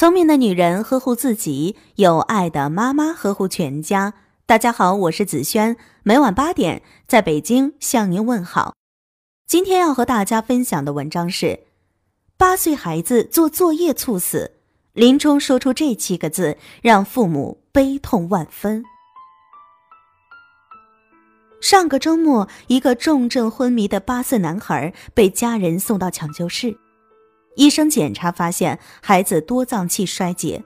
聪明的女人呵护自己，有爱的妈妈呵护全家。大家好，我是子轩，每晚八点在北京向您问好。今天要和大家分享的文章是：八岁孩子做作业猝死，临终说出这七个字，让父母悲痛万分。上个周末，一个重症昏迷的八岁男孩被家人送到抢救室。医生检查发现孩子多脏器衰竭，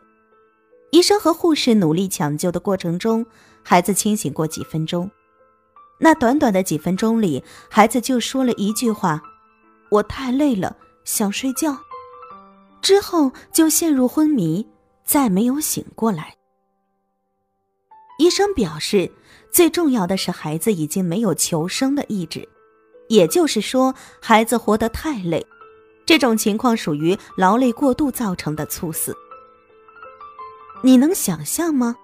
医生和护士努力抢救的过程中，孩子清醒过几分钟。那短短的几分钟里，孩子就说了一句话：“我太累了，想睡觉。”之后就陷入昏迷，再没有醒过来。医生表示，最重要的是孩子已经没有求生的意志，也就是说，孩子活得太累。这种情况属于劳累过度造成的猝死。你能想象吗？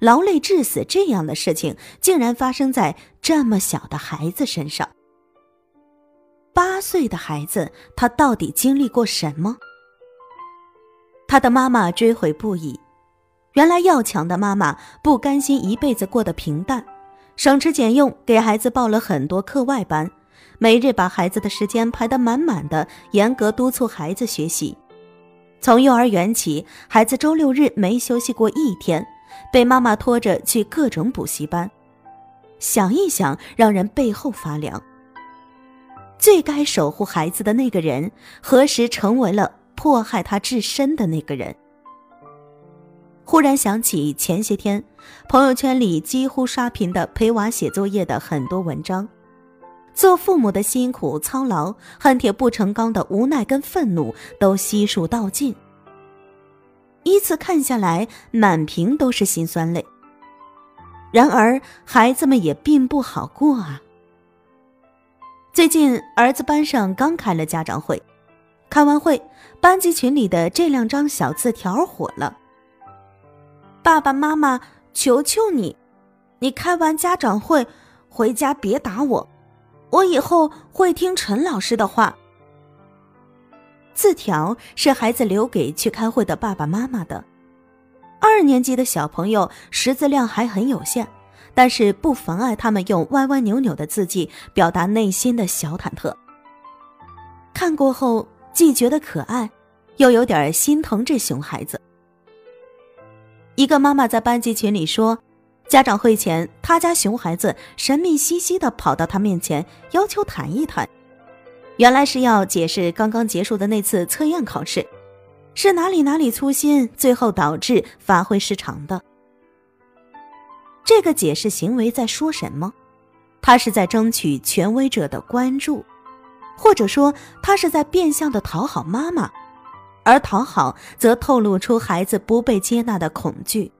劳累致死这样的事情竟然发生在这么小的孩子身上。八岁的孩子，他到底经历过什么？他的妈妈追悔不已。原来要强的妈妈不甘心一辈子过得平淡，省吃俭用给孩子报了很多课外班。每日把孩子的时间排得满满的，严格督促孩子学习。从幼儿园起，孩子周六日没休息过一天，被妈妈拖着去各种补习班。想一想，让人背后发凉。最该守护孩子的那个人，何时成为了迫害他至深的那个人？忽然想起前些天朋友圈里几乎刷屏的陪娃写作业的很多文章。做父母的辛苦操劳，恨铁不成钢的无奈跟愤怒都悉数道尽。依次看下来，满屏都是心酸泪。然而，孩子们也并不好过啊。最近，儿子班上刚开了家长会，开完会，班级群里的这两张小字条火了：“爸爸妈妈，求求你，你开完家长会回家别打我。”我以后会听陈老师的话。字条是孩子留给去开会的爸爸妈妈的。二年级的小朋友识字量还很有限，但是不妨碍他们用歪歪扭扭的字迹表达内心的小忐忑。看过后，既觉得可爱，又有点心疼这熊孩子。一个妈妈在班级群里说。家长会前，他家熊孩子神秘兮兮地跑到他面前，要求谈一谈。原来是要解释刚刚结束的那次测验考试，是哪里哪里粗心，最后导致发挥失常的。这个解释行为在说什么？他是在争取权威者的关注，或者说他是在变相的讨好妈妈，而讨好则透露出孩子不被接纳的恐惧。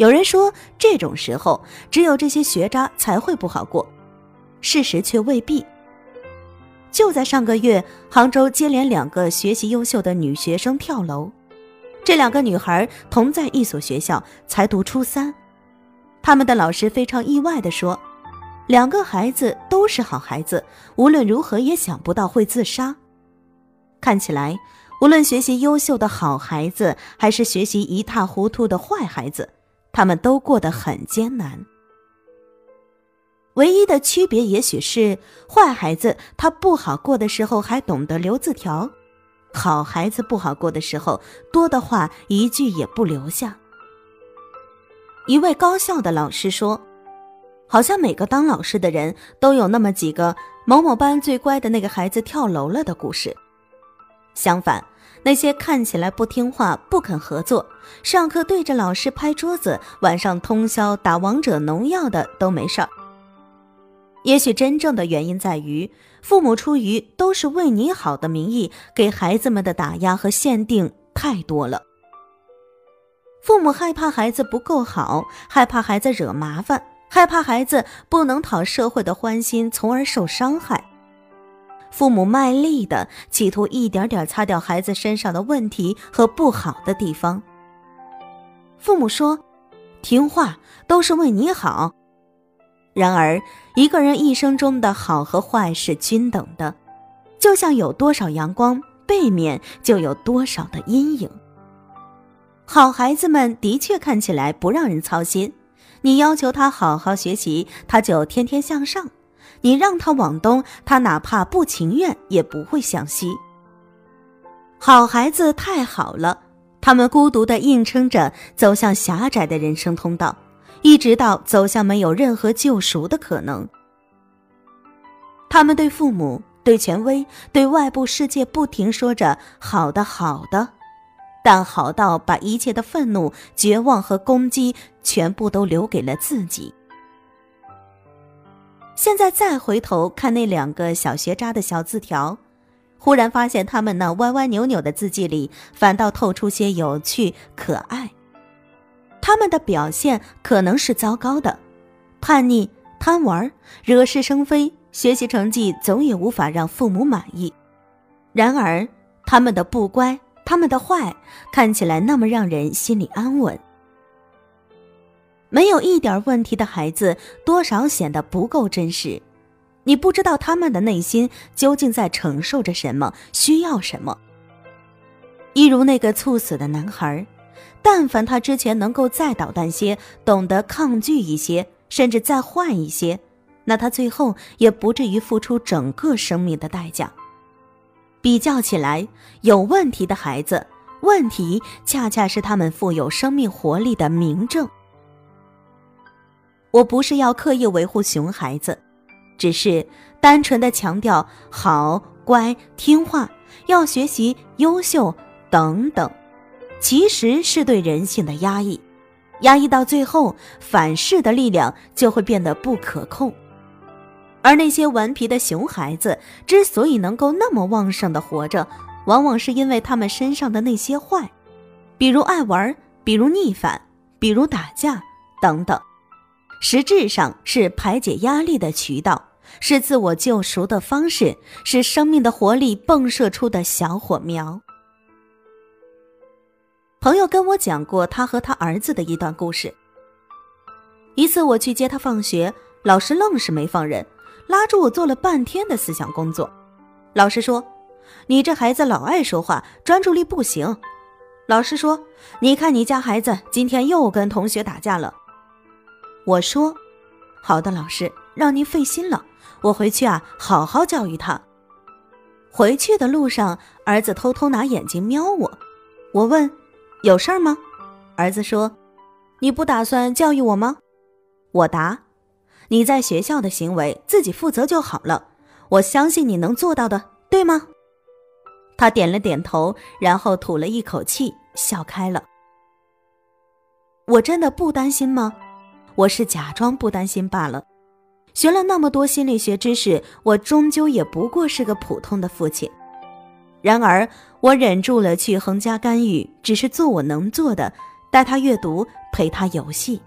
有人说，这种时候只有这些学渣才会不好过，事实却未必。就在上个月，杭州接连两个学习优秀的女学生跳楼，这两个女孩同在一所学校，才读初三。他们的老师非常意外地说，两个孩子都是好孩子，无论如何也想不到会自杀。看起来，无论学习优秀的好孩子，还是学习一塌糊涂的坏孩子。他们都过得很艰难，唯一的区别也许是坏孩子他不好过的时候还懂得留字条，好孩子不好过的时候多的话一句也不留下。一位高校的老师说：“好像每个当老师的人都有那么几个某某班最乖的那个孩子跳楼了的故事。”相反。那些看起来不听话、不肯合作、上课对着老师拍桌子、晚上通宵打王者农药的都没事儿。也许真正的原因在于，父母出于都是为你好的名义，给孩子们的打压和限定太多了。父母害怕孩子不够好，害怕孩子惹麻烦，害怕孩子不能讨社会的欢心，从而受伤害。父母卖力的企图一点点擦掉孩子身上的问题和不好的地方。父母说：“听话都是为你好。”然而，一个人一生中的好和坏是均等的，就像有多少阳光，背面就有多少的阴影。好孩子们的确看起来不让人操心，你要求他好好学习，他就天天向上；你让他往东，他哪怕不情愿也不会向西。好孩子太好了，他们孤独地硬撑着走向狭窄的人生通道，一直到走向没有任何救赎的可能。他们对父母、对权威、对外部世界不停说着“好的，好的”，但好到把一切的愤怒、绝望和攻击全部都留给了自己。现在再回头看那两个小学渣的小字条，忽然发现他们那歪歪扭扭的字迹里，反倒透出些有趣可爱。他们的表现可能是糟糕的，叛逆、贪玩、惹是生非。学习成绩总也无法让父母满意，然而他们的不乖，他们的坏，看起来那么让人心里安稳。没有一点问题的孩子，多少显得不够真实。你不知道他们的内心究竟在承受着什么，需要什么。一如那个猝死的男孩，但凡他之前能够再捣蛋些，懂得抗拒一些，甚至再坏一些。那他最后也不至于付出整个生命的代价。比较起来，有问题的孩子，问题恰恰是他们富有生命活力的明证。我不是要刻意维护熊孩子，只是单纯的强调好、乖、听话、要学习、优秀等等，其实是对人性的压抑。压抑到最后，反噬的力量就会变得不可控。而那些顽皮的熊孩子之所以能够那么旺盛的活着，往往是因为他们身上的那些坏，比如爱玩，比如逆反，比如打架等等，实质上是排解压力的渠道，是自我救赎的方式，是生命的活力迸射出的小火苗。朋友跟我讲过他和他儿子的一段故事。一次我去接他放学，老师愣是没放人。拉住我做了半天的思想工作，老师说：“你这孩子老爱说话，专注力不行。”老师说：“你看你家孩子今天又跟同学打架了。”我说：“好的，老师，让您费心了，我回去啊好好教育他。”回去的路上，儿子偷偷拿眼睛瞄我，我问：“有事儿吗？”儿子说：“你不打算教育我吗？”我答。你在学校的行为自己负责就好了，我相信你能做到的，对吗？他点了点头，然后吐了一口气，笑开了。我真的不担心吗？我是假装不担心罢了。学了那么多心理学知识，我终究也不过是个普通的父亲。然而，我忍住了去横加干预，只是做我能做的，带他阅读，陪他游戏。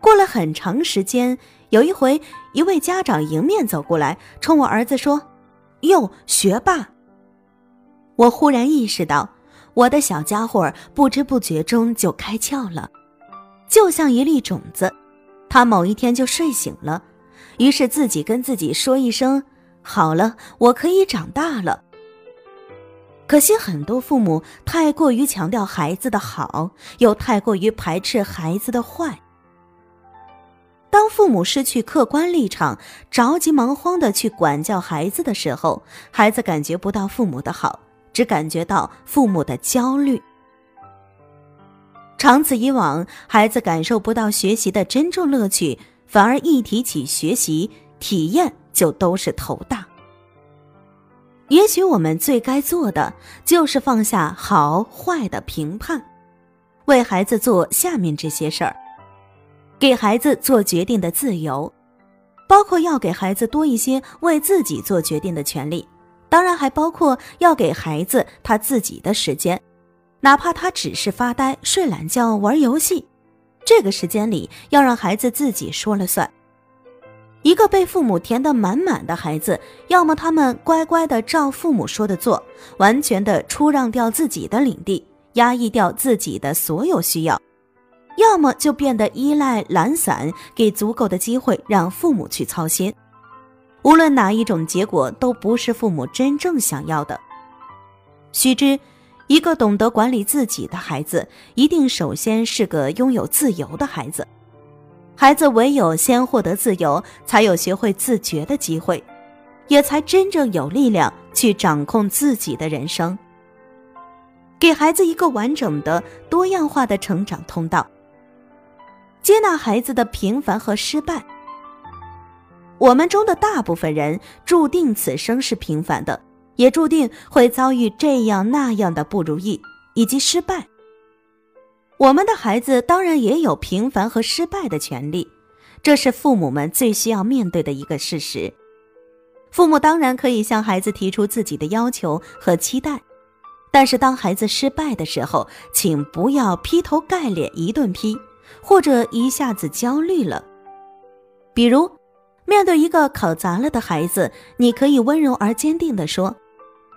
过了很长时间，有一回，一位家长迎面走过来，冲我儿子说：“哟，学霸！”我忽然意识到，我的小家伙不知不觉中就开窍了，就像一粒种子，他某一天就睡醒了，于是自己跟自己说一声：“好了，我可以长大了。”可惜很多父母太过于强调孩子的好，又太过于排斥孩子的坏。当父母失去客观立场，着急忙慌的去管教孩子的时候，孩子感觉不到父母的好，只感觉到父母的焦虑。长此以往，孩子感受不到学习的真正乐趣，反而一提起学习体验就都是头大。也许我们最该做的就是放下好坏的评判，为孩子做下面这些事儿。给孩子做决定的自由，包括要给孩子多一些为自己做决定的权利，当然还包括要给孩子他自己的时间，哪怕他只是发呆、睡懒觉、玩游戏，这个时间里要让孩子自己说了算。一个被父母填得满满的孩子，要么他们乖乖的照父母说的做，完全的出让掉自己的领地，压抑掉自己的所有需要。要么就变得依赖懒散，给足够的机会让父母去操心。无论哪一种结果，都不是父母真正想要的。须知，一个懂得管理自己的孩子，一定首先是个拥有自由的孩子。孩子唯有先获得自由，才有学会自觉的机会，也才真正有力量去掌控自己的人生。给孩子一个完整的、多样化的成长通道，接纳孩子的平凡和失败。我们中的大部分人注定此生是平凡的，也注定会遭遇这样那样的不如意以及失败。我们的孩子当然也有平凡和失败的权利，这是父母们最需要面对的一个事实。父母当然可以向孩子提出自己的要求和期待。但是，当孩子失败的时候，请不要劈头盖脸一顿批，或者一下子焦虑了。比如，面对一个考砸了的孩子，你可以温柔而坚定地说：“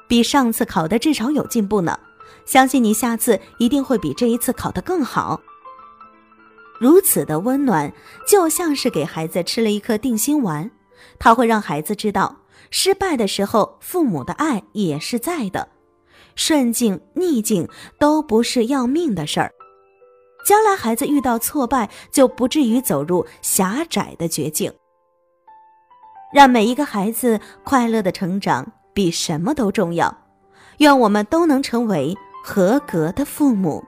比上次考的至少有进步呢，相信你下次一定会比这一次考得更好。”如此的温暖，就像是给孩子吃了一颗定心丸，它会让孩子知道，失败的时候，父母的爱也是在的。顺境逆境都不是要命的事儿，将来孩子遇到挫败就不至于走入狭窄的绝境。让每一个孩子快乐的成长比什么都重要。愿我们都能成为合格的父母。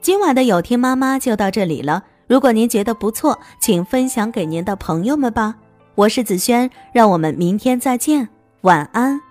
今晚的有听妈妈就到这里了。如果您觉得不错，请分享给您的朋友们吧。我是子轩，让我们明天再见，晚安。